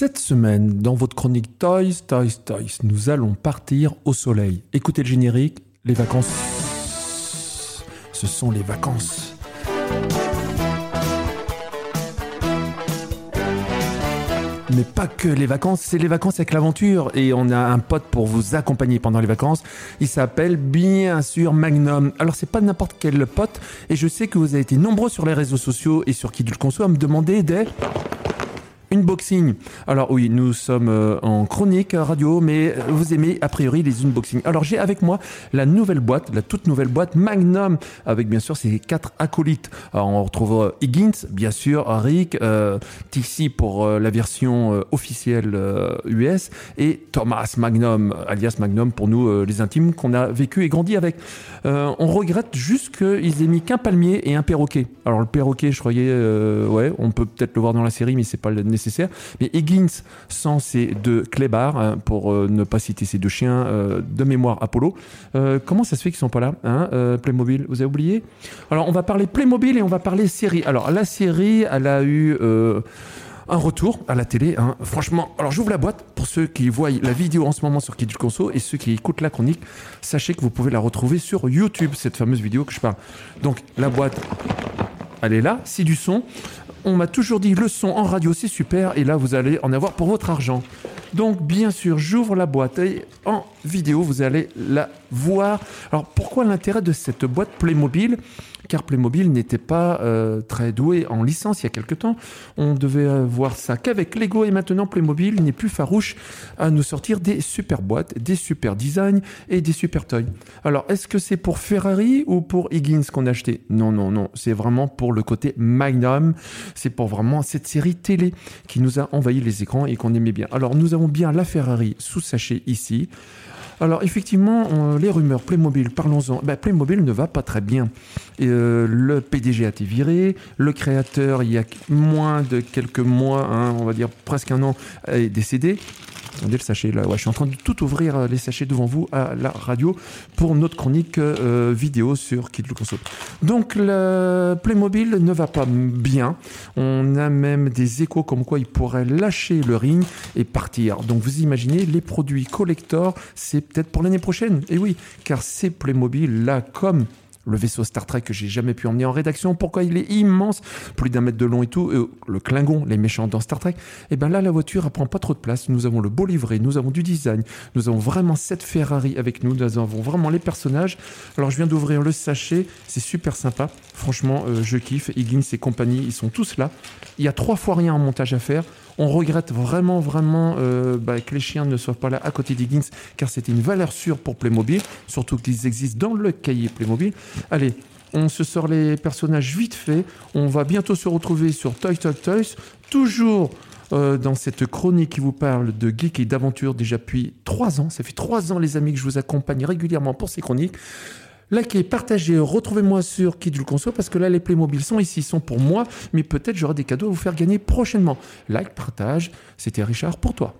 Cette semaine, dans votre chronique Toys, Toys, Toys, nous allons partir au soleil. Écoutez le générique, les vacances. Ce sont les vacances. Mais pas que les vacances, c'est les vacances avec l'aventure. Et on a un pote pour vous accompagner pendant les vacances. Il s'appelle bien sûr Magnum. Alors c'est pas n'importe quel pote. Et je sais que vous avez été nombreux sur les réseaux sociaux et sur qui le conçoit à me demander des Unboxing. Alors oui, nous sommes euh, en chronique radio, mais vous aimez a priori les unboxings. Alors j'ai avec moi la nouvelle boîte, la toute nouvelle boîte Magnum, avec bien sûr ses quatre acolytes. Alors on retrouve Higgins, bien sûr, Rick, euh, Tixi pour euh, la version euh, officielle US, et Thomas Magnum, alias Magnum pour nous les intimes qu'on a vécu et grandi avec. on regrette juste qu'ils aient mis qu'un palmier et un perroquet. Alors le perroquet, je croyais, ouais, on peut peut-être le voir dans la série, mais c'est pas le Mais Higgins, sans ces deux clébards, hein, pour euh, ne pas citer ces deux chiens euh, de mémoire Apollo, euh, comment ça se fait qu'ils sont pas là hein, Playmobil, vous avez oublié? Alors on va parler Playmobil et on va parler série. Alors la série, elle a eu un retour à la télé. Hein. Franchement, alors j'ouvre la boîte pour ceux qui voient la vidéo en ce moment sur Kid Conso et ceux qui écoutent la chronique. Sachez que vous pouvez la retrouver sur YouTube, cette fameuse vidéo que je parle. Donc la boîte, elle est là, c'est du son on m'a toujours dit le son en radio c'est super et là vous allez en avoir pour votre argent. Donc bien sûr, j'ouvre la boîte et en vidéo vous allez la voir. Alors pourquoi l'intérêt de cette boîte Playmobil? Car Playmobil n'était pas euh, très doué en licence il y a quelque temps. On devait euh, voir ça qu'avec Lego et maintenant Playmobil n'est plus farouche à nous sortir des super boîtes, des super designs et des super toys. Alors est-ce que c'est pour Ferrari ou pour Higgins qu'on a acheté? Non, non, non, c'est vraiment pour le côté Magnum, c'est pour vraiment cette série télé qui nous a envahi les écrans et qu'on aimait bien. Alors nous avons bien la Ferrari sous sachet ici. Alors effectivement, les rumeurs Playmobil, parlons-en. Ben, Playmobil ne va pas très bien. Euh, le PDG a été viré, le créateur, il y a moins de quelques mois, hein, on va dire presque un an, est décédé. Attendez le sachet là. Ouais, je suis en train de tout ouvrir euh, les sachets devant vous à la radio pour notre chronique euh, vidéo sur Kid le console. Donc le Playmobil ne va pas bien. On a même des échos comme quoi il pourrait lâcher le ring et partir. Donc vous imaginez les produits collector, c'est peut-être pour l'année prochaine. Et oui, car ces Playmobil là comme le vaisseau Star Trek que j'ai jamais pu emmener en rédaction. Pourquoi il est immense, plus d'un mètre de long et tout. Euh, le Klingon, les méchants dans Star Trek. Et eh bien là, la voiture, elle prend pas trop de place. Nous avons le beau livret, nous avons du design, nous avons vraiment cette Ferrari avec nous, nous avons vraiment les personnages. Alors je viens d'ouvrir le sachet, c'est super sympa. Franchement, euh, je kiffe. Higgins et compagnie, ils sont tous là. Il y a trois fois rien en montage à faire. On regrette vraiment, vraiment euh, bah, que les chiens ne soient pas là à côté d'Higgins, car c'était une valeur sûre pour Playmobil, surtout qu'ils existent dans le cahier Playmobil. Allez, on se sort les personnages vite fait. On va bientôt se retrouver sur Toy Toy Toys, toujours euh, dans cette chronique qui vous parle de geek et d'aventure déjà depuis trois ans. Ça fait trois ans, les amis, que je vous accompagne régulièrement pour ces chroniques. Likez, partagez, retrouvez-moi sur Kid le Conso parce que là, les Playmobil sont ici, sont pour moi, mais peut-être j'aurai des cadeaux à vous faire gagner prochainement. Like, partage, c'était Richard pour toi.